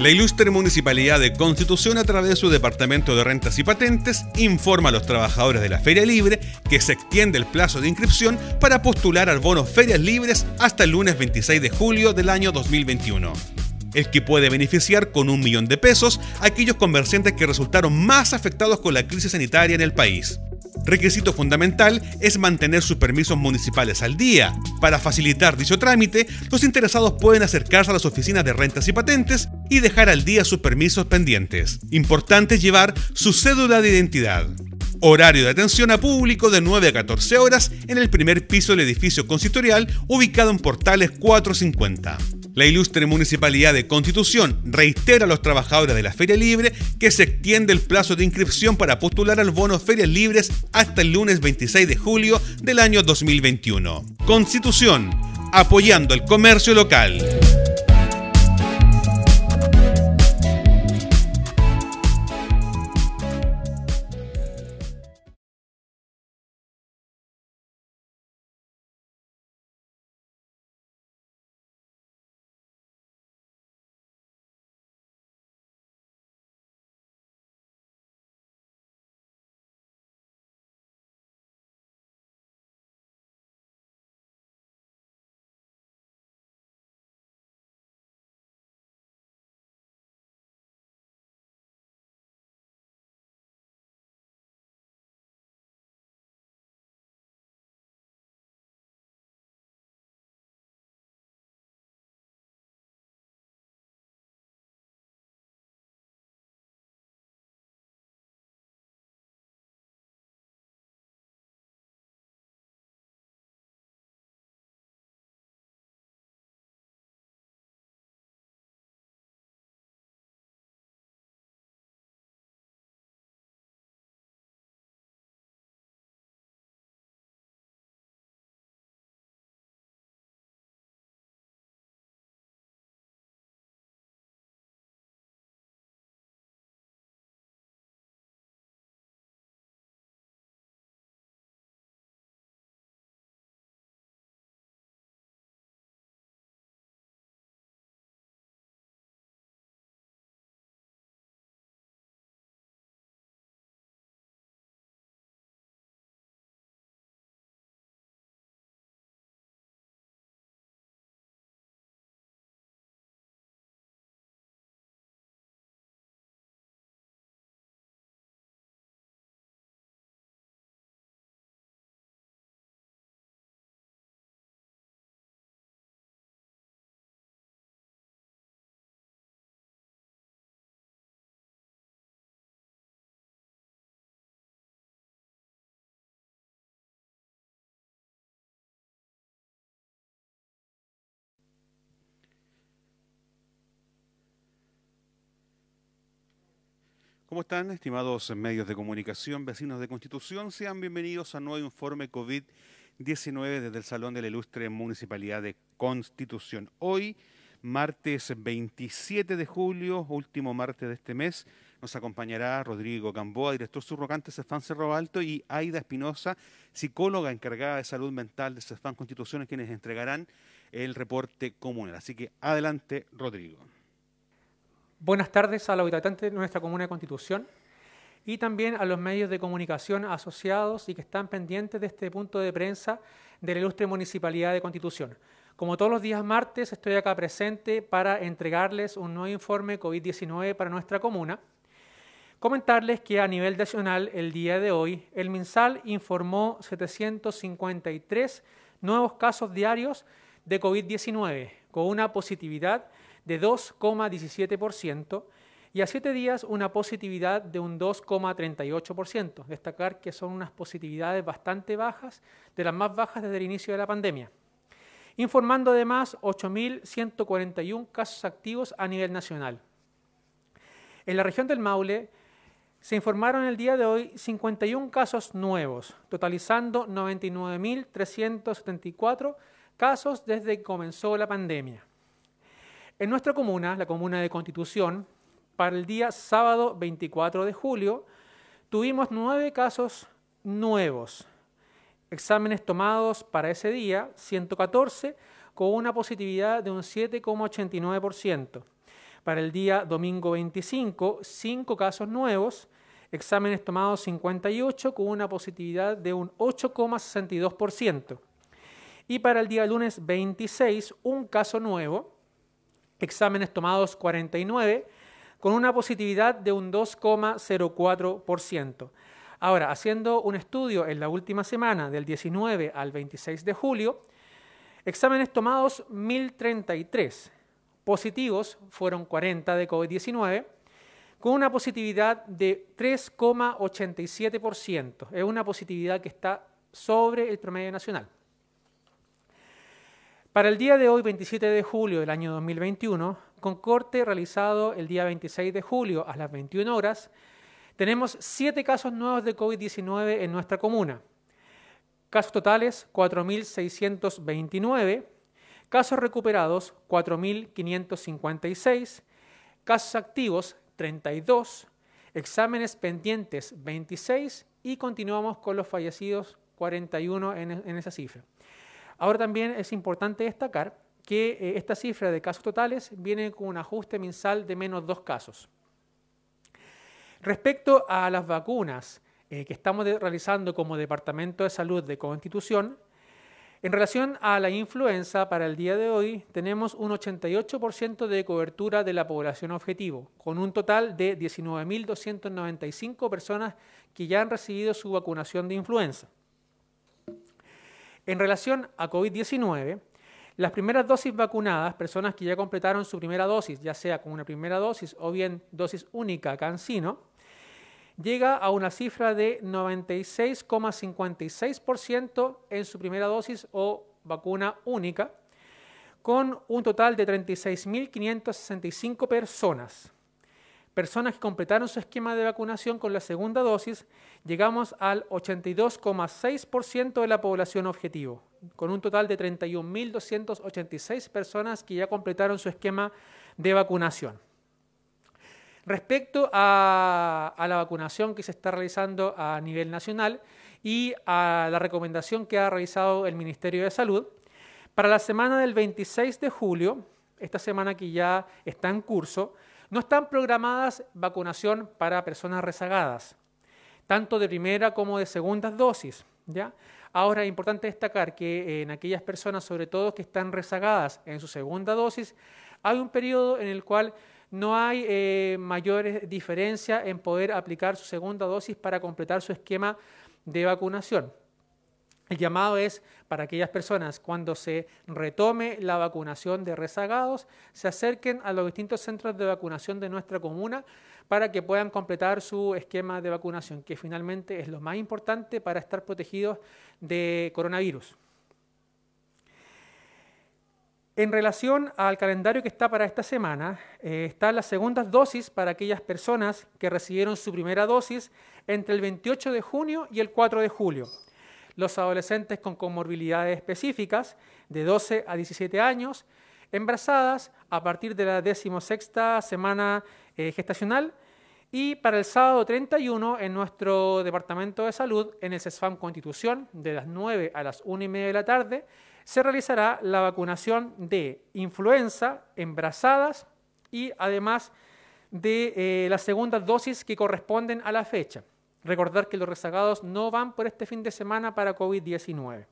La ilustre Municipalidad de Constitución, a través de su Departamento de Rentas y Patentes, informa a los trabajadores de la Feria Libre que se extiende el plazo de inscripción para postular al bono Ferias Libres hasta el lunes 26 de julio del año 2021 el que puede beneficiar con un millón de pesos a aquellos comerciantes que resultaron más afectados con la crisis sanitaria en el país. Requisito fundamental es mantener sus permisos municipales al día. Para facilitar dicho trámite, los interesados pueden acercarse a las oficinas de rentas y patentes y dejar al día sus permisos pendientes. Importante llevar su cédula de identidad. Horario de atención a público de 9 a 14 horas en el primer piso del edificio consistorial ubicado en Portales 450. La ilustre Municipalidad de Constitución reitera a los trabajadores de la Feria Libre que se extiende el plazo de inscripción para postular al bono Ferias Libres hasta el lunes 26 de julio del año 2021. Constitución, apoyando el comercio local. ¿Cómo están, estimados medios de comunicación, vecinos de Constitución? Sean bienvenidos a nuevo informe COVID-19 desde el Salón de la Ilustre Municipalidad de Constitución. Hoy, martes 27 de julio, último martes de este mes, nos acompañará Rodrigo Gamboa, director subrogante de Cefán Cerro Alto, y Aida Espinosa, psicóloga encargada de salud mental de Cefán Constitución, quienes entregarán el reporte comunal. Así que adelante, Rodrigo. Buenas tardes a los habitantes de nuestra comuna de Constitución y también a los medios de comunicación asociados y que están pendientes de este punto de prensa de la ilustre Municipalidad de Constitución. Como todos los días martes, estoy acá presente para entregarles un nuevo informe COVID-19 para nuestra comuna. Comentarles que a nivel nacional, el día de hoy, el MinSal informó 753 nuevos casos diarios de COVID-19, con una positividad de 2,17% y a siete días una positividad de un 2,38%. Destacar que son unas positividades bastante bajas, de las más bajas desde el inicio de la pandemia. Informando además 8.141 casos activos a nivel nacional. En la región del Maule se informaron el día de hoy 51 casos nuevos, totalizando 99.374 casos desde que comenzó la pandemia. En nuestra comuna, la comuna de Constitución, para el día sábado 24 de julio, tuvimos nueve casos nuevos. Exámenes tomados para ese día, 114, con una positividad de un 7,89%. Para el día domingo 25, 5 casos nuevos, exámenes tomados 58 con una positividad de un 8,62%. Y para el día lunes 26, un caso nuevo, exámenes tomados 49 con una positividad de un 2,04%. Ahora, haciendo un estudio en la última semana, del 19 al 26 de julio, exámenes tomados 1033, positivos fueron 40 de COVID-19, con una positividad de 3,87%. Es una positividad que está sobre el promedio nacional. Para el día de hoy, 27 de julio del año 2021, con corte realizado el día 26 de julio a las 21 horas, tenemos siete casos nuevos de COVID-19 en nuestra comuna. Casos totales 4.629, casos recuperados 4.556, casos activos 32, exámenes pendientes 26 y continuamos con los fallecidos 41 en, en esa cifra. Ahora también es importante destacar que eh, esta cifra de casos totales viene con un ajuste mensal de menos dos casos. Respecto a las vacunas eh, que estamos realizando como Departamento de Salud de Constitución, en relación a la influenza, para el día de hoy tenemos un 88% de cobertura de la población objetivo, con un total de 19.295 personas que ya han recibido su vacunación de influenza. En relación a COVID-19, las primeras dosis vacunadas, personas que ya completaron su primera dosis, ya sea con una primera dosis o bien dosis única cancino, llega a una cifra de 96,56% en su primera dosis o vacuna única, con un total de 36.565 personas. Personas que completaron su esquema de vacunación con la segunda dosis, llegamos al 82,6% de la población objetivo, con un total de 31.286 personas que ya completaron su esquema de vacunación. Respecto a, la vacunación que se está realizando a nivel nacional y a la recomendación que ha realizado el Ministerio de Salud, para la semana del 26 de julio, esta semana que ya está en curso, no están programadas vacunación para personas rezagadas, tanto de primera como de segunda dosis. ¿ya? Ahora es importante destacar que en aquellas personas, sobre todo que están rezagadas en su segunda dosis, hay un periodo en el cual no hay eh, mayores diferencia en poder aplicar su segunda dosis para completar su esquema de vacunación. El llamado es para aquellas personas, cuando se retome la vacunación de rezagados, se acerquen a los distintos centros de vacunación de nuestra comuna para que puedan completar su esquema de vacunación, que finalmente es lo más importante para estar protegidos de coronavirus. En relación al calendario que está para esta semana, eh, están las segundas dosis para aquellas personas que recibieron su primera dosis entre el 28 de junio y el 4 de julio. Los adolescentes con comorbilidades específicas de 12 a 17 años, embarazadas a partir de la decimosexta semana eh, gestacional y para el sábado 31 en nuestro Departamento de Salud, en el CESFAM Constitución, de las 9 a las 1 y media de la tarde, se realizará la vacunación de influenza, embarazadas y además de eh, las segundas dosis que corresponden a la fecha. Recordar que los rezagados no van por este fin de semana para COVID-19.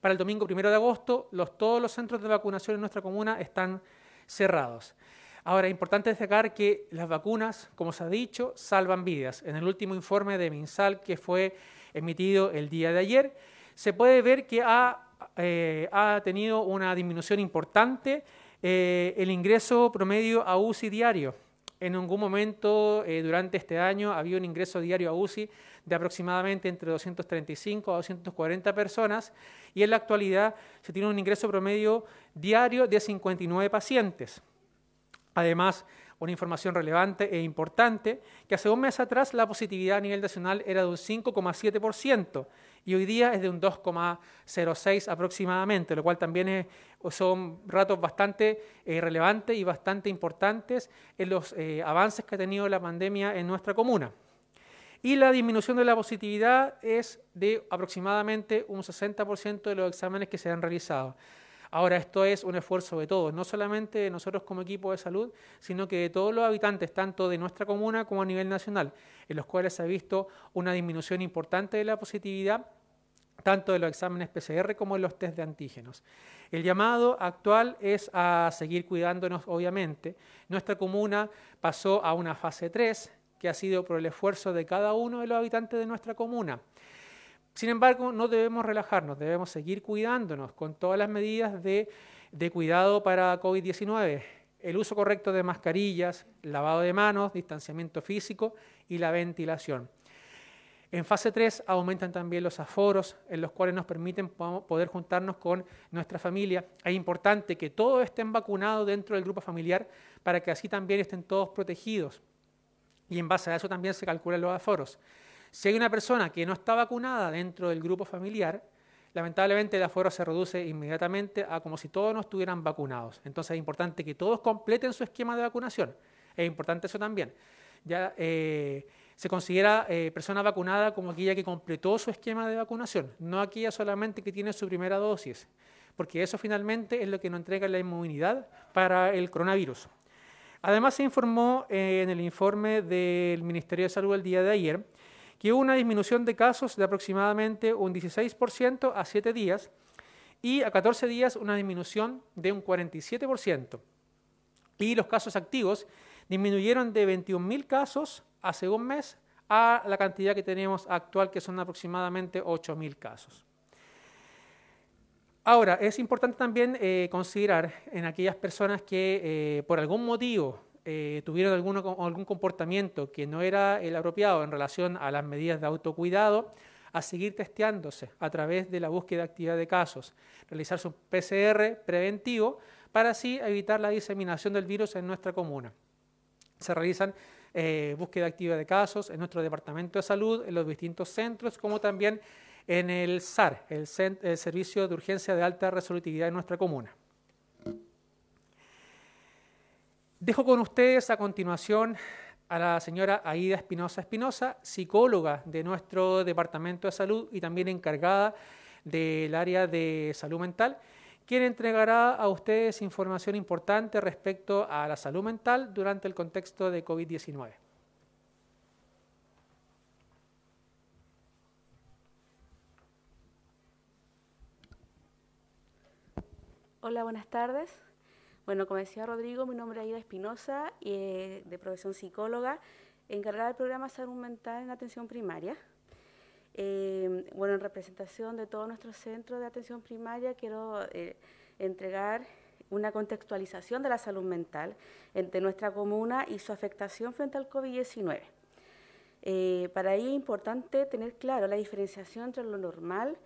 Para el domingo 1 de agosto, todos los centros de vacunación en nuestra comuna están cerrados. Ahora, es importante destacar que las vacunas, como se ha dicho, salvan vidas. En el último informe de MinSal que fue emitido el día de ayer, se puede ver que ha eh, tenido una disminución importante eh, el ingreso promedio a UCI diario. En algún momento eh, durante este año había un ingreso diario a UCI de aproximadamente entre 235 a 240 personas y en la actualidad se tiene un ingreso promedio diario de 59 pacientes. Además, una información relevante e importante, que hace un mes atrás la positividad a nivel nacional era de un 5,7% y hoy día es de un 2,06 aproximadamente, lo cual también son ratos bastante eh, relevantes y bastante importantes en los eh, avances que ha tenido la pandemia en nuestra comuna. Y la disminución de la positividad es de aproximadamente un 60% de los exámenes que se han realizado. Ahora, esto es un esfuerzo de todos, no solamente de nosotros como equipo de salud, sino que de todos los habitantes, tanto de nuestra comuna como a nivel nacional, en los cuales se ha visto una disminución importante de la positividad tanto de los exámenes PCR como de los test de antígenos. El llamado actual es a seguir cuidándonos, obviamente. Nuestra comuna pasó a una fase 3, que ha sido por el esfuerzo de cada uno de los habitantes de nuestra comuna. Sin embargo, no debemos relajarnos, debemos seguir cuidándonos con todas las medidas de, cuidado para COVID-19. El uso correcto de mascarillas, lavado de manos, distanciamiento físico y la ventilación. En fase 3 aumentan también los aforos en los cuales nos permiten poder juntarnos con nuestra familia. Es importante que todos estén vacunados dentro del grupo familiar para que así también estén todos protegidos. Y en base a eso también se calculan los aforos. Si hay una persona que no está vacunada dentro del grupo familiar, lamentablemente el aforo se reduce inmediatamente a como si todos no estuvieran vacunados. Entonces es importante que todos completen su esquema de vacunación. Es importante eso también. Ya eh, se considera eh, persona vacunada como aquella que completó su esquema de vacunación, no aquella solamente que tiene su primera dosis, porque eso finalmente es lo que nos entrega la inmunidad para el coronavirus. Además, se informó eh, en el informe del Ministerio de Salud el día de ayer que hubo una disminución de casos de aproximadamente un 16% a 7 días y a 14 días una disminución de un 47%. Y los casos activos disminuyeron de 21.000 casos hace un mes a la cantidad que tenemos actual, que son aproximadamente 8.000 casos. Ahora, es importante también eh, considerar en aquellas personas que eh, por algún motivo eh, tuvieron algún comportamiento que no era el apropiado en relación a las medidas de autocuidado, a seguir testeándose a través de la búsqueda de actividad de casos, realizar su PCR preventivo para así evitar la diseminación del virus en nuestra comuna. Se realizan eh, búsqueda activa de casos en nuestro departamento de salud, en los distintos centros, como también en el SAR, el Servicio de Urgencia de Alta Resolutividad en nuestra comuna. Dejo con ustedes a continuación a la señora Aida Espinosa Espinosa, psicóloga de nuestro Departamento de Salud y también encargada del área de salud mental, quien entregará a ustedes información importante respecto a la salud mental durante el contexto de COVID-19. Hola, buenas tardes. Bueno, como decía Rodrigo, mi nombre es Aida Espinosa, eh, de profesión psicóloga, encargada del programa Salud Mental en Atención Primaria. Eh, bueno, en representación de todos nuestros centros de atención primaria, quiero eh, entregar una contextualización de la salud mental entre nuestra comuna y su afectación frente al COVID-19. para ello es importante tener claro la diferenciación entre lo normal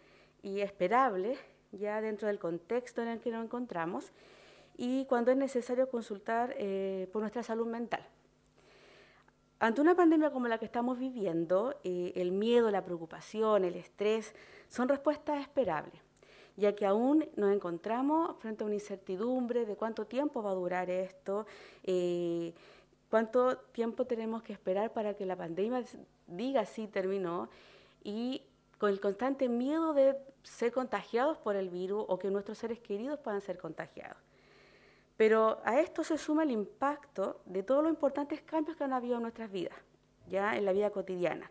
y esperable, ya dentro del contexto en el que nos encontramos, y cuando es necesario consultar eh, por nuestra salud mental. Ante una pandemia como la que estamos viviendo, eh, el miedo, la preocupación, el estrés son respuestas esperables, ya que aún nos encontramos frente a una incertidumbre de cuánto tiempo va a durar esto, eh, cuánto tiempo tenemos que esperar para que la pandemia diga si terminó y con el constante miedo de ser contagiados por el virus o que nuestros seres queridos puedan ser contagiados. Pero a esto se suma el impacto de todos los importantes cambios que han habido en nuestras vidas, ya en la vida cotidiana,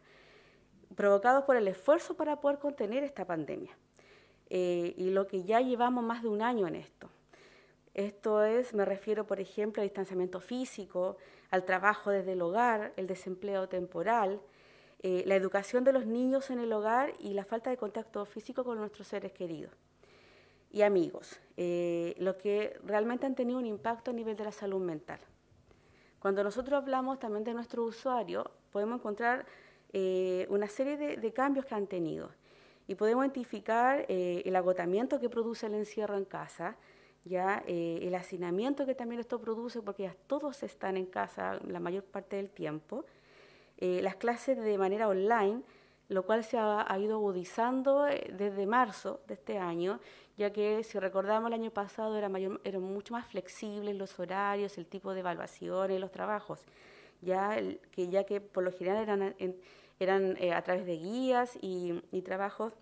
provocados por el esfuerzo para poder contener esta pandemia. Eh, y lo que ya llevamos más de un año en esto. Esto es, me refiero, por ejemplo, al distanciamiento físico, al trabajo desde el hogar, el desempleo temporal, eh, la educación de los niños en el hogar y la falta de contacto físico con nuestros seres queridos y amigos, eh, los que realmente han tenido un impacto a nivel de la salud mental. Cuando nosotros hablamos también de nuestro usuario, podemos encontrar eh, una serie de, cambios que han tenido y podemos identificar eh, el agotamiento que produce el encierro en casa, ya el hacinamiento que también esto produce porque ya todos están en casa la mayor parte del tiempo, las clases de manera online, lo cual se ha, ha ido agudizando desde marzo de este año ya que si recordamos el año pasado era, mayor, eran mucho más flexibles los horarios, el tipo de evaluaciones, los trabajos, ya que, ya que por lo general eran, eran eh, a través de guías y, trabajos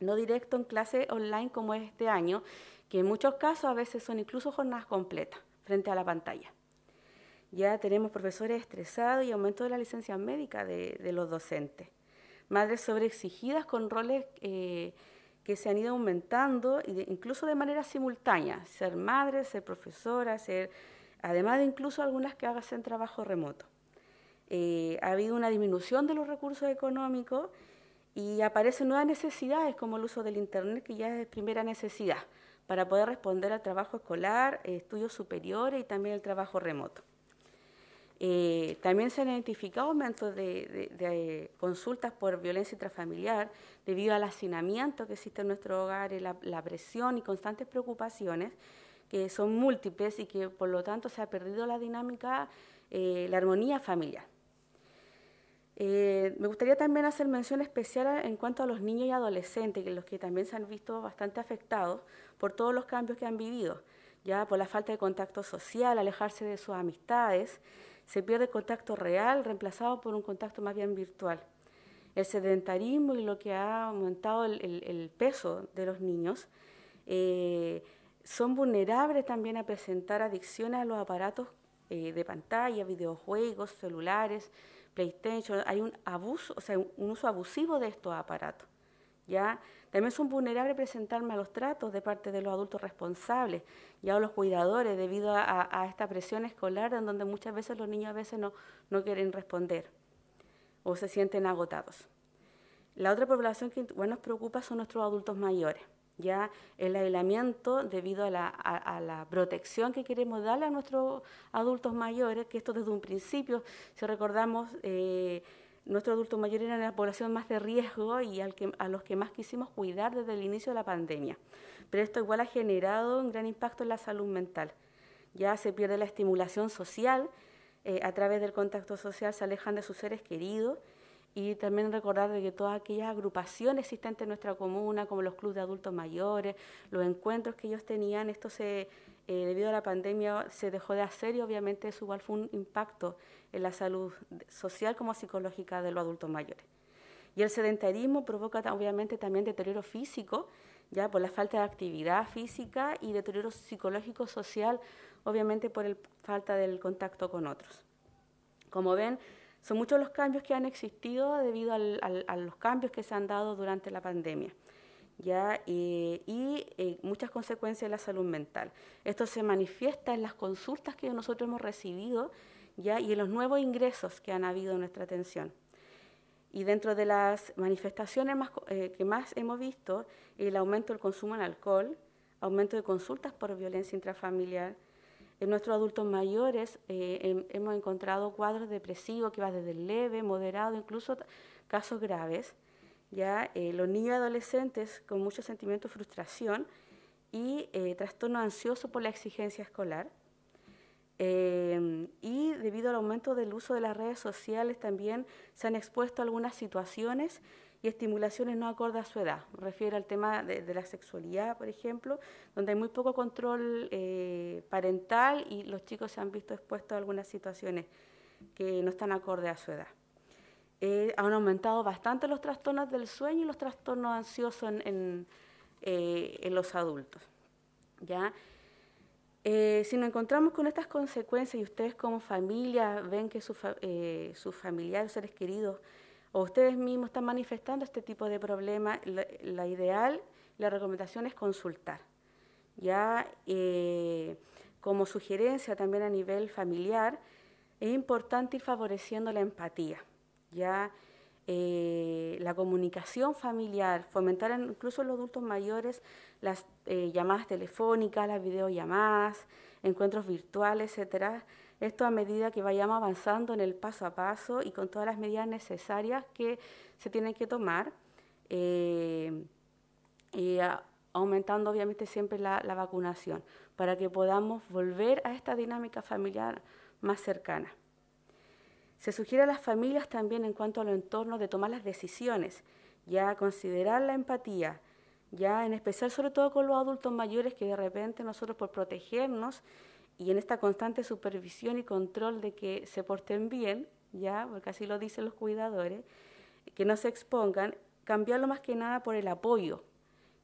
no directo en clase online como es este año, que en muchos casos a veces son incluso jornadas completas frente a la pantalla. Ya tenemos profesores estresados y aumento de la licencia médica de, los docentes. Madres sobreexigidas con roles eh, que se han ido aumentando, incluso de manera simultánea. Ser madre, ser profesora, ser, además de incluso algunas que hagan trabajo remoto. Eh, ha habido una disminución de los recursos económicos y aparecen nuevas necesidades como el uso del Internet, que ya es primera necesidad para poder responder al trabajo escolar, estudios superiores y también el trabajo remoto. Eh, también se han identificado aumentos de, consultas por violencia intrafamiliar debido al hacinamiento que existe en nuestro hogar, la, la presión y constantes preocupaciones que son múltiples y que por lo tanto se ha perdido la dinámica, eh, la armonía familiar. Eh, me gustaría también hacer mención especial en cuanto a los niños y adolescentes, que los que también se han visto bastante afectados por todos los cambios que han vivido, ya por la falta de contacto social, alejarse de sus amistades, se pierde contacto real reemplazado por un contacto más bien virtual. El sedentarismo y lo que ha aumentado el, peso de los niños eh, son vulnerables también a presentar adicciones a los aparatos eh, de pantalla, videojuegos, celulares, PlayStation, hay un abuso, o sea, un uso abusivo de estos aparatos. ¿Ya? También son vulnerables a presentar malos tratos de parte de los adultos responsables, ya los cuidadores, debido a, esta presión escolar en donde muchas veces los niños a veces no, no quieren responder o se sienten agotados. La otra población que nos preocupa son nuestros adultos mayores ya el aislamiento debido a la, protección que queremos darle a nuestros adultos mayores, que esto desde un principio, si recordamos, eh, nuestros adultos mayores eran la población más de riesgo y al que, a los que más quisimos cuidar desde el inicio de la pandemia. Pero esto igual ha generado un gran impacto en la salud mental. Ya se pierde la estimulación social, eh, a través del contacto social se alejan de sus seres queridos y también recordar de que todas aquellas agrupaciones existentes en nuestra comuna, como los clubes de adultos mayores, los encuentros que ellos tenían, esto se, eh, debido a la pandemia se dejó de hacer y obviamente eso igual fue un impacto en la salud social como psicológica de los adultos mayores. Y el sedentarismo provoca obviamente también deterioro físico, ya por la falta de actividad física y deterioro psicológico social, obviamente por la falta del contacto con otros. Como ven, son muchos los cambios que han existido debido a los cambios que se han dado durante la pandemia. ¿Ya? y eh, muchas consecuencias en la salud mental. Esto se manifiesta en las consultas que nosotros hemos recibido ¿ya? y en los nuevos ingresos que han habido en nuestra atención. Y dentro de las manifestaciones eh, que más hemos visto, el aumento del consumo en alcohol, aumento de consultas por violencia intrafamiliar, en nuestros adultos mayores eh, hemos encontrado cuadros depresivos que van desde leve, moderado, incluso casos graves. Ya eh, los niños y adolescentes con mucho sentimiento de frustración y eh, trastorno ansioso por la exigencia escolar. y debido al aumento del uso de las redes sociales también se han expuesto algunas situaciones y estimulaciones no acordes a su edad. Refiere al tema de, la sexualidad, por ejemplo, donde hay muy poco control eh, parental y los chicos se han visto expuestos a algunas situaciones que no están acordes a su edad. Eh, han aumentado bastante los trastornos del sueño y los trastornos ansiosos en, eh, los adultos. ¿ya? si nos encontramos con estas consecuencias y ustedes como familia ven que sus familiares, seres queridos, o ustedes mismos están manifestando este tipo de problemas, la, ideal, la recomendación es consultar. Ya eh, como sugerencia también a nivel familiar, es importante ir favoreciendo la empatía. Ya eh, la comunicación familiar, fomentar incluso en los adultos mayores las eh, llamadas telefónicas, las videollamadas, encuentros virtuales, etcétera, esto a medida que vayamos avanzando en el paso a paso y con todas las medidas necesarias que se tienen que tomar, eh, aumentando obviamente siempre la, vacunación, para que podamos volver a esta dinámica familiar más cercana. Se sugiere a las familias también en cuanto a los entornos de tomar las decisiones, ya considerar la empatía, ya en especial sobre todo con los adultos mayores que de repente nosotros por protegernos y en esta constante supervisión y control de que se porten bien, ya, porque así lo dicen los cuidadores, que no se expongan, cambiarlo más que nada por el apoyo,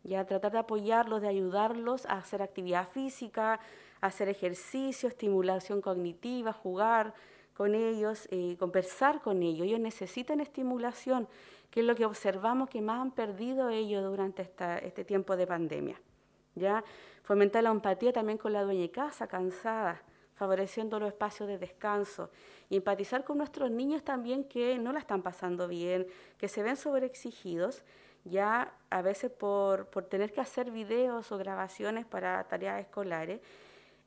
ya tratar de apoyarlos, de ayudarlos a hacer actividad física, hacer ejercicio, estimulación cognitiva, jugar con ellos, eh, conversar con ellos. Ellos necesitan estimulación, que es lo que observamos que más han perdido ellos durante esta, este tiempo de pandemia. ¿ya? Fomentar la empatía también con la dueña de casa, cansada, favoreciendo los espacios de descanso. Y empatizar con nuestros niños también que no la están pasando bien, que se ven sobreexigidos ya a veces por, tener que hacer videos o grabaciones para tareas escolares,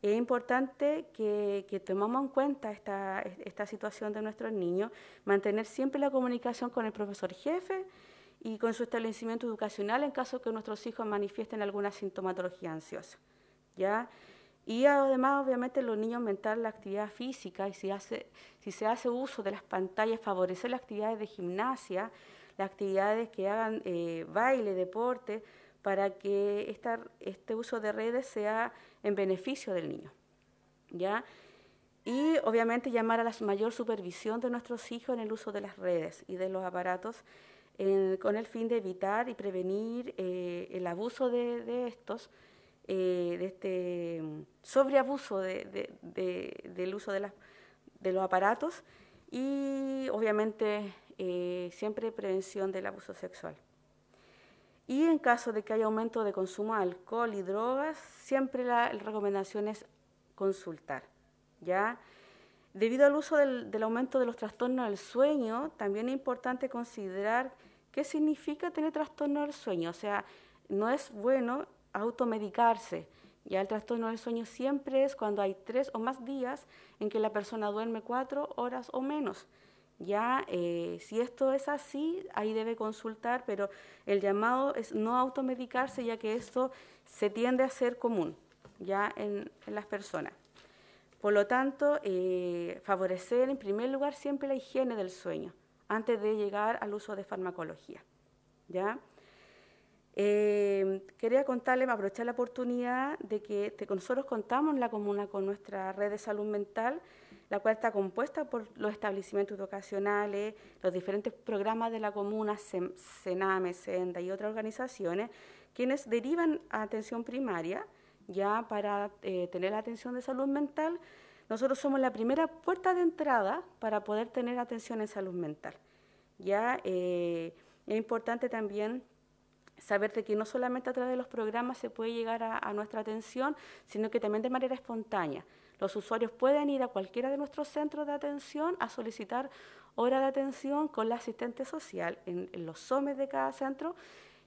es importante que, que en cuenta esta, esta situación de nuestros niños, mantener siempre la comunicación con el profesor jefe y con su establecimiento educacional en caso que nuestros hijos manifiesten alguna sintomatología ansiosa. ¿ya? Y además, obviamente, los niños aumentar la actividad física y si, hace, si se hace uso de las pantallas, favorecer las actividades de gimnasia, las actividades que hagan eh, baile, deporte, para que este uso de redes sea en beneficio del niño. ¿ya? Y obviamente llamar a la mayor supervisión de nuestros hijos en el uso de las redes y de los aparatos con el fin de evitar y prevenir eh, el abuso de, estos, eh, de este sobreabuso de, del uso de, de los aparatos y obviamente eh, siempre prevención del abuso sexual. Y en caso de que haya aumento de consumo de alcohol y drogas, siempre la, recomendación es consultar. ¿ya? Debido al uso del, aumento de los trastornos del sueño, también es importante considerar qué significa tener trastorno del sueño. O sea, no es bueno automedicarse. Ya el trastorno del sueño siempre es cuando hay tres o más días en que la persona duerme cuatro horas o menos. Ya, eh, si esto es así, ahí debe consultar, pero el llamado es no automedicarse, ya que esto se tiende a ser común ya en, las personas. Por lo tanto, eh, favorecer en primer lugar siempre la higiene del sueño, antes de llegar al uso de farmacología. ¿ya? Eh, quería contarles, aprovechar la oportunidad de que nosotros contamos en la comuna con nuestra red de salud mental, la cual está compuesta por los establecimientos educacionales, los diferentes programas de la comuna, Sename, Senda y otras organizaciones, quienes derivan atención primaria ya para eh, tener atención de salud mental. Nosotros somos la primera puerta de entrada para poder tener atención en salud mental. Ya eh, es importante también saber que no solamente a través de los programas se puede llegar a nuestra atención, sino que también de manera espontánea. Los usuarios pueden ir a cualquiera de nuestros centros de atención a solicitar hora de atención con la asistente social en, los SOMES de cada centro,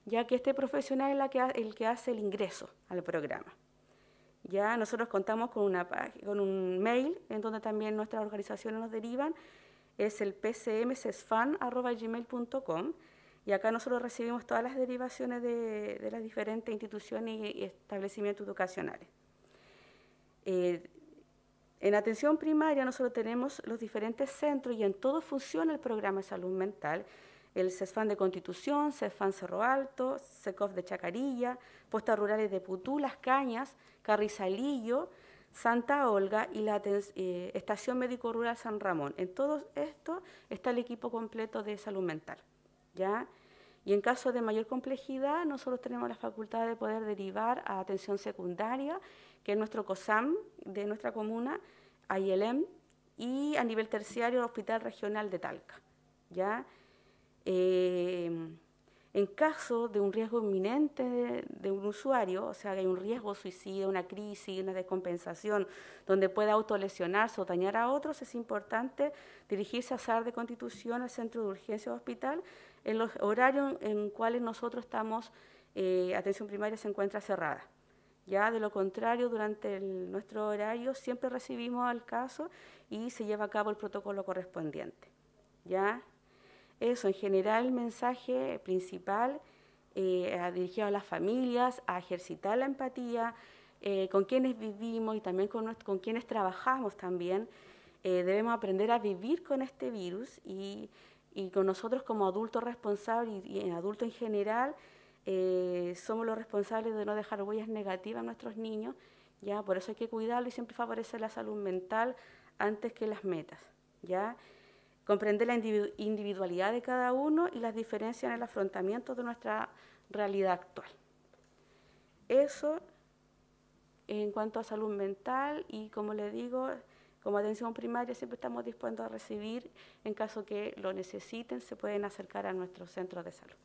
ya que este profesional es el que hace el ingreso al programa. Ya nosotros contamos con, una, con un mail en donde también nuestras organizaciones nos derivan, es el pcmcesfan.gmail.com y acá nosotros recibimos todas las derivaciones de, las diferentes instituciones y, establecimientos educacionales. Eh, en atención primaria nosotros tenemos los diferentes centros y en todo funciona el programa de salud mental. El CESFAN de Constitución, CESFAN Cerro Alto, SECOF de Chacarilla, Postas Rurales de Putú, Las Cañas, Carrizalillo, Santa Olga y la eh, Estación Médico Rural San Ramón. En todo esto está el equipo completo de salud mental. ¿ya? Y en caso de mayor complejidad, nosotros tenemos la facultad de poder derivar a atención secundaria que es nuestro COSAM de nuestra comuna, ILM, y a nivel terciario el Hospital Regional de Talca. ¿ya? Eh, en caso de un riesgo inminente de, un usuario, o sea, que hay un riesgo suicidio, una crisis, una descompensación, donde pueda autolesionarse o dañar a otros, es importante dirigirse a SAR de Constitución, al Centro de Urgencia o Hospital, en los horarios en cuales nosotros estamos, eh, atención primaria se encuentra cerrada. Ya de lo contrario, durante nuestro horario siempre recibimos el caso y se lleva a cabo el protocolo correspondiente. Ya eso, en general, el mensaje principal eh, dirigido a las familias, a ejercitar la empatía eh, con quienes vivimos y también con, con quienes trabajamos también. Eh, debemos aprender a vivir con este virus y, y con nosotros como adultos responsables y, y adultos en general eh, somos los responsables de no dejar huellas negativas a nuestros niños, ¿ya? Por eso hay que cuidarlo y siempre favorecer la salud mental antes que las metas, ¿ya? Comprender la individualidad de cada uno y las diferencias en el afrontamiento de nuestra realidad actual. Eso en cuanto a salud mental y como le digo, como atención primaria siempre estamos dispuestos a recibir, en caso que lo necesiten, se pueden acercar a nuestros centros de salud.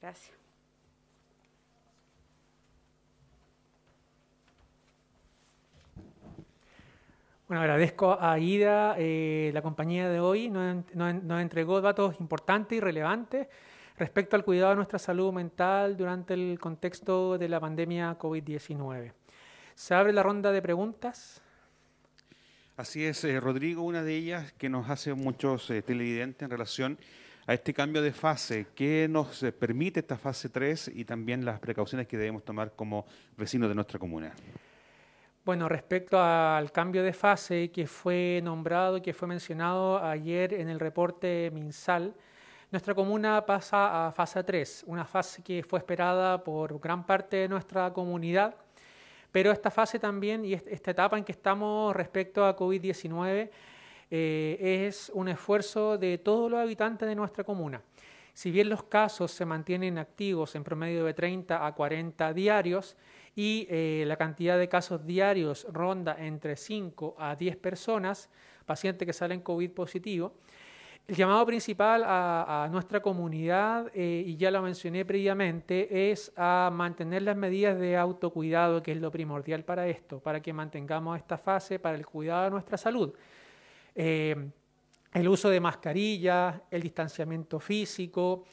Gracias. Bueno, agradezco a Ida eh, la compañía de hoy, nos, entregó datos importantes y relevantes respecto al cuidado de nuestra salud mental durante el contexto de la pandemia COVID-19. Se abre la ronda de preguntas. Así es, eh, Rodrigo, una de ellas que nos hace muchos eh, televidentes en relación a este cambio de fase. ¿Qué nos eh, permite esta fase 3 y también las precauciones que debemos tomar como vecinos de nuestra comuna? Bueno, respecto al cambio de fase que fue nombrado que fue mencionado ayer en el reporte MinSal, nuestra comuna pasa a fase 3, una fase que fue esperada por gran parte de nuestra comunidad, pero esta fase también y esta etapa en que estamos respecto a COVID-19 eh, es un esfuerzo de todos los habitantes de nuestra comuna. Si bien los casos se mantienen activos en promedio de 30 a 40 diarios, y eh, la cantidad de casos diarios ronda entre 5 a 10 personas, pacientes que salen COVID positivo. El llamado principal a, nuestra comunidad, eh, y ya lo mencioné previamente, es a mantener las medidas de autocuidado, que es lo primordial para esto, para que mantengamos esta fase para el cuidado de nuestra salud. Eh, el uso de mascarillas, el distanciamiento físico,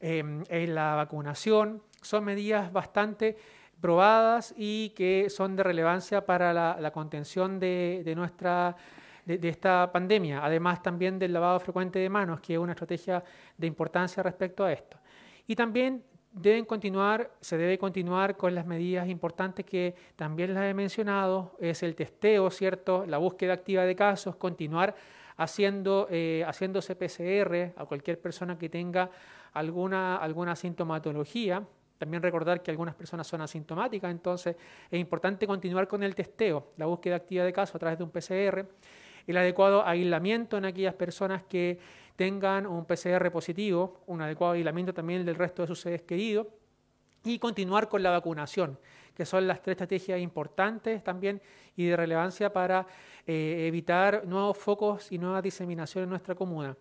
la vacunación, son medidas bastante probadas y que son de relevancia para la, contención de, nuestra de, esta pandemia, además también del lavado frecuente de manos, que es una estrategia de importancia respecto a esto. Y también deben continuar, se debe continuar con las medidas importantes que también las he mencionado, es el testeo, ¿cierto? La búsqueda activa de casos, continuar haciendo, eh, haciéndose PCR a cualquier persona que tenga alguna, alguna sintomatología, también recordar que algunas personas son asintomáticas, entonces es importante continuar con el testeo, la búsqueda activa de casos a través de un PCR, el adecuado aislamiento en aquellas personas que tengan un PCR positivo, un adecuado aislamiento también del resto de sus seres queridos y continuar con la vacunación, que son las tres estrategias importantes también y de relevancia para eh, evitar nuevos focos y nueva diseminación en nuestra comuna.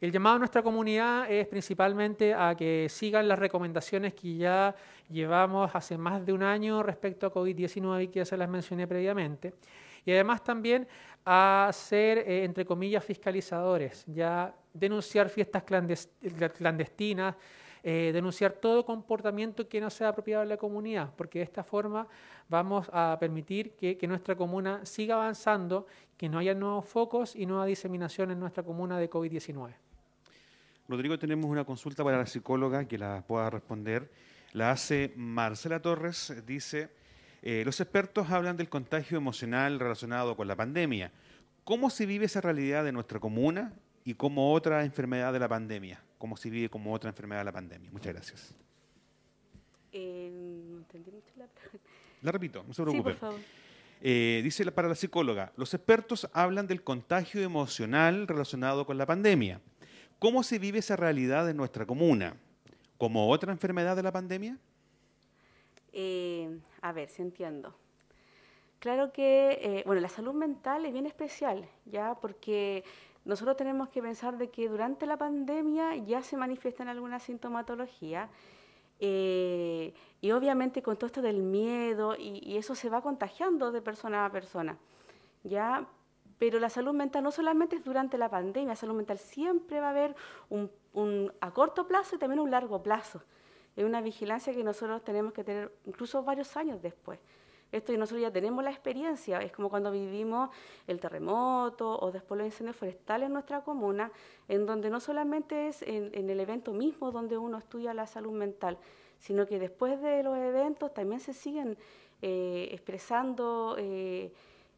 El llamado a nuestra comunidad es principalmente a que sigan las recomendaciones que ya llevamos hace más de un año respecto a COVID-19 y que ya se las mencioné previamente. Y además también a ser, eh, entre comillas, fiscalizadores, ya denunciar fiestas clandestinas, eh, denunciar todo comportamiento que no sea apropiado en la comunidad, porque de esta forma vamos a permitir que, que, nuestra comuna siga avanzando, que no haya nuevos focos y nueva diseminación en nuestra comuna de COVID-19. Rodrigo, tenemos una consulta para la psicóloga que la pueda responder. La hace Marcela Torres, dice, eh, los expertos hablan del contagio emocional relacionado con la pandemia. ¿Cómo se vive esa realidad de nuestra comuna y como otra enfermedad de la pandemia? ¿Cómo se vive como otra enfermedad de la pandemia? Muchas gracias. Eh, entendí mucho la La repito, no se preocupe. Sí, por favor. Eh, dice para la psicóloga, los expertos hablan del contagio emocional relacionado con la pandemia. ¿Cómo se vive esa realidad en nuestra comuna? ¿Como otra enfermedad de la pandemia? Eh, a ver, si entiendo. Claro que, eh, bueno, la salud mental es bien especial, ¿ya? Porque nosotros tenemos que pensar de que durante la pandemia ya se manifiestan alguna sintomatología eh, y obviamente con todo esto del miedo y, eso se va contagiando de persona a persona, ¿ya? Pero la salud mental no solamente es durante la pandemia, la salud mental siempre va a haber un, a corto plazo y también un largo plazo. Es una vigilancia que nosotros tenemos que tener incluso varios años después. Esto y nosotros ya tenemos la experiencia, es como cuando vivimos el terremoto o después los incendios forestales en nuestra comuna, en donde no solamente es en, el evento mismo donde uno estudia la salud mental, sino que después de los eventos también se siguen eh, expresando eh,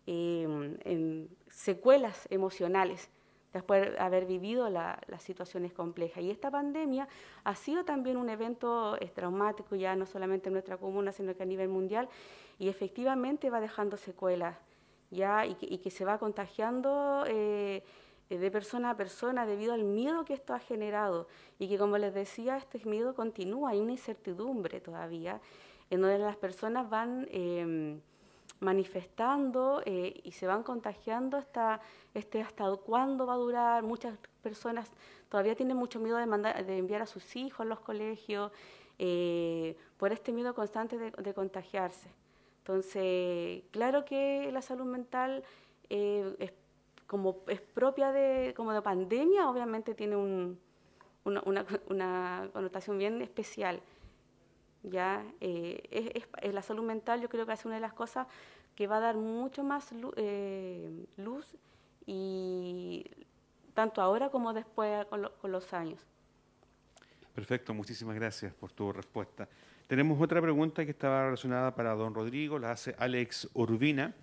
Em, en secuelas emocionales después de haber vivido las situaciones complejas. Y esta pandemia ha sido también un evento traumático, ya no solamente en nuestra comuna, sino que a nivel mundial, y efectivamente va dejando secuelas, ya, y que, se va contagiando eh, de persona a persona debido al miedo que esto ha generado, y que como les decía, este miedo continúa, hay una incertidumbre todavía, en donde las personas van em, manifestando eh, y se van contagiando hasta, este, hasta cuándo va a durar. Muchas personas todavía tienen mucho miedo de, mandar, de enviar a sus hijos a los colegios eh, por este miedo constante de, contagiarse. Entonces, claro que la salud mental eh, es, como es propia de, como de pandemia, obviamente tiene un, una, una, connotación bien especial. Ya es, es, la salud mental, yo creo que es una de las cosas que va a dar mucho más eh, luz, y tanto ahora como después con, los años. Perfecto, muchísimas gracias por tu respuesta. Tenemos otra pregunta que estaba relacionada para don Rodrigo, la hace Alex Urbina.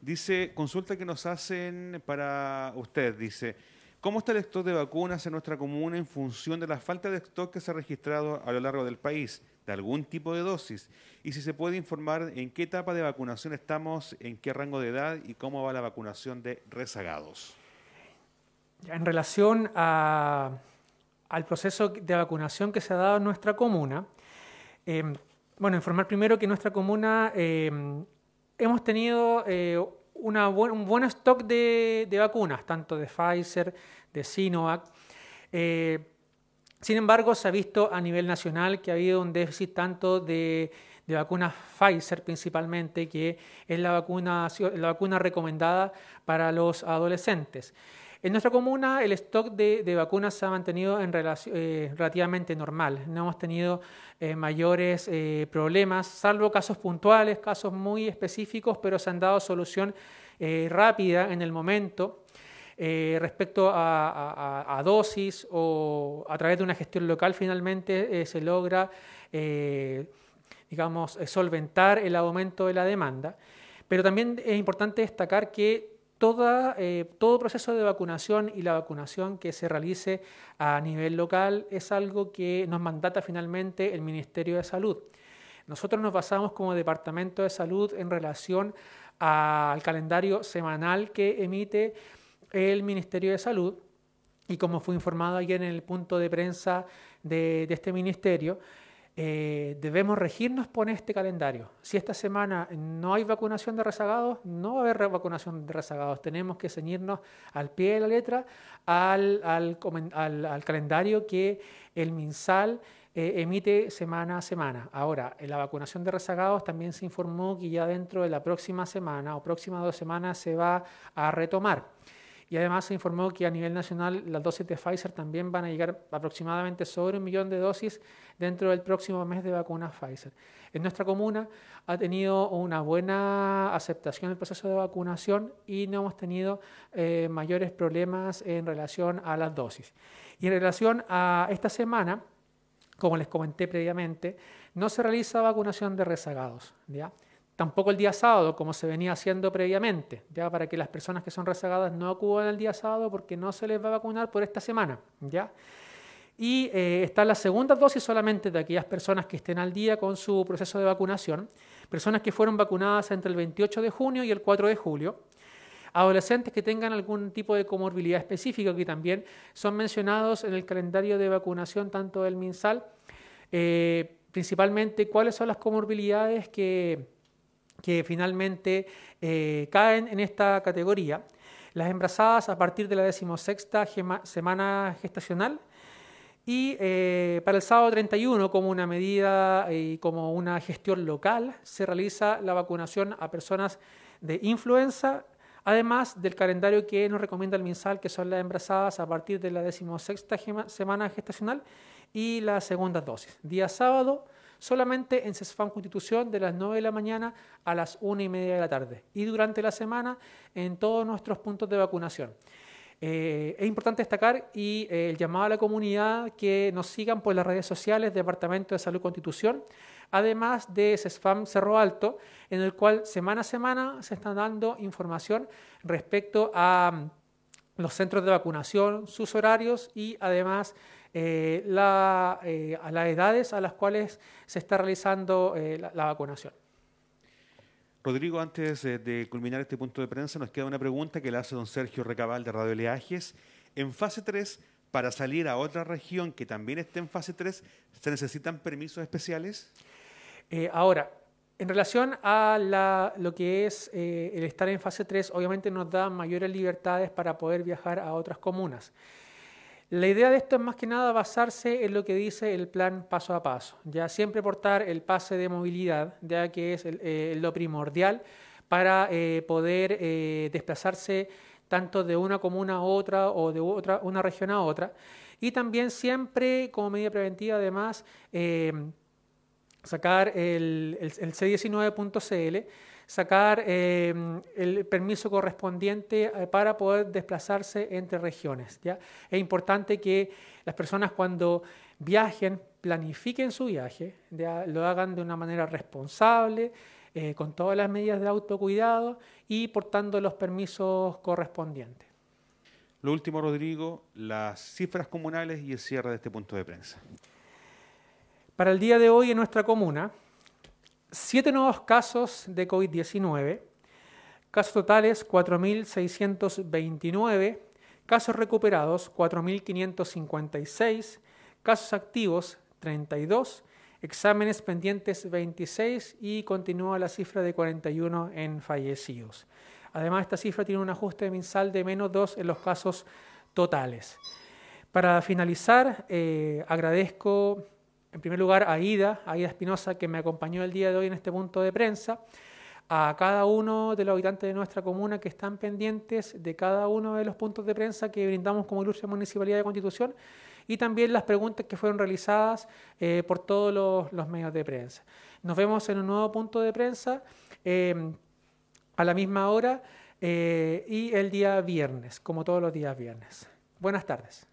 Dice, consulta que nos hacen para usted, dice, ¿cómo está el stock de vacunas en nuestra comuna en función de la falta de stock que se ha registrado a lo largo del país? De algún tipo de dosis y si se puede informar en qué etapa de vacunación estamos, en qué rango de edad y cómo va la vacunación de rezagados. En relación al proceso de vacunación que se ha dado en nuestra comuna, em, bueno, informar primero que en nuestra comuna em, hemos tenido eh, un buen stock de, de, vacunas, tanto de Pfizer, de Sinovac. Eh, sin embargo, se ha visto a nivel nacional que ha habido un déficit tanto de, vacunas Pfizer principalmente, que es la vacuna, la vacuna recomendada para los adolescentes. En nuestra comuna el stock de, vacunas se ha mantenido en eh, relativamente normal. No hemos tenido eh, mayores eh, problemas, salvo casos puntuales, casos muy específicos, pero se han dado solución rápida en el momento. Eh, respecto a, dosis o a través de una gestión local finalmente eh, se logra, eh, digamos, solventar el aumento de la demanda. Pero también es importante destacar que todo proceso de vacunación y la vacunación que se realice a nivel local es algo que nos mandata finalmente el Ministerio de Salud. Nosotros nos basamos como Departamento de Salud en relación al calendario semanal que emite el Ministerio de Salud y como fue informado ayer en el punto de prensa de, este ministerio, eh, debemos regirnos por este calendario. Si esta semana no hay vacunación de rezagados, no va a haber vacunación de rezagados. Tenemos que ceñirnos al pie de la letra al, al, calendario que el MinSal eh, emite semana a semana. Ahora, la vacunación de rezagados también se informó que ya dentro de la próxima semana o próximas dos semanas se va a retomar. Y además se informó que a nivel nacional las dosis de Pfizer también van a llegar aproximadamente sobre un millón de dosis dentro del próximo mes de vacunas Pfizer. En nuestra comuna ha tenido una buena aceptación del proceso de vacunación y no hemos tenido eh, mayores problemas en relación a las dosis. Y en relación a esta semana, como les comenté previamente, no se realiza vacunación de rezagados. ¿ya? Tampoco el día sábado, como se venía haciendo previamente, ya para que las personas que son rezagadas no acudan el día sábado porque no se les va a vacunar por esta semana. ¿ya? Y eh, está la segunda dosis solamente de aquellas personas que estén al día con su proceso de vacunación, personas que fueron vacunadas entre el 28 de junio y el 4 de julio, adolescentes que tengan algún tipo de comorbilidad específica que también son mencionados en el calendario de vacunación tanto del MinSal, eh, principalmente cuáles son las comorbilidades que que finalmente eh, caen en esta categoría. Las embarazadas a partir de la decimosexta semana gestacional y eh, para el sábado 31, como una medida y como una gestión local, se realiza la vacunación a personas de influenza, además del calendario que nos recomienda el MinSal, que son las embarazadas a partir de la decimosexta semana gestacional y la segunda dosis. Día sábado, solamente en CESFAM Constitución de las 9 de la mañana a las 1 y media de la tarde y durante la semana en todos nuestros puntos de vacunación. Eh, es importante destacar y eh, el llamado a la comunidad que nos sigan por las redes sociales Departamento de Salud Constitución, además de CESFAM Cerro Alto, en el cual semana a semana se está dando información respecto a mm, los centros de vacunación, sus horarios y además eh, la, eh, a las edades a las cuales se está realizando eh, la, vacunación. Rodrigo, antes de, culminar este punto de prensa, nos queda una pregunta que le hace don Sergio Recabal de Radio Leajes. En fase 3, para salir a otra región que también esté en fase 3, ¿se necesitan permisos especiales? Eh, ahora, en relación a lo que es eh, el estar en fase 3, obviamente nos da mayores libertades para poder viajar a otras comunas. La idea de esto es más que nada basarse en lo que dice el plan paso a paso, ya siempre portar el pase de movilidad, ya que es eh, lo primordial para eh, poder desplazarse tanto de una comuna a otra o de otra, una región a otra, y también siempre como medida preventiva además sacar el, C19.cl, sacar em, el permiso correspondiente eh, para poder desplazarse entre regiones. ¿ya? Es importante que las personas cuando viajen planifiquen su viaje, lo hagan de una manera responsable, eh, con todas las medidas de autocuidado y portando los permisos correspondientes. Lo último, Rodrigo, las cifras comunales y el cierre de este punto de prensa. Para el día de hoy en nuestra comuna, siete nuevos casos de COVID-19, casos totales 4.629, casos recuperados 4.556, casos activos 32, exámenes pendientes 26 y continúa la cifra de 41 en fallecidos. Además, esta cifra tiene un ajuste mensal de menos 2 en los casos totales. Para finalizar, eh, agradezco en primer lugar, a Ida, Espinosa, que me acompañó el día de hoy en este punto de prensa, a cada uno de los habitantes de nuestra comuna que están pendientes de cada uno de los puntos de prensa que brindamos como Ilustre Municipalidad de Constitución y también las preguntas que fueron realizadas eh, por todos los, medios de prensa. Nos vemos en un nuevo punto de prensa eh, a la misma hora eh, y el día viernes, como todos los días viernes. Buenas tardes.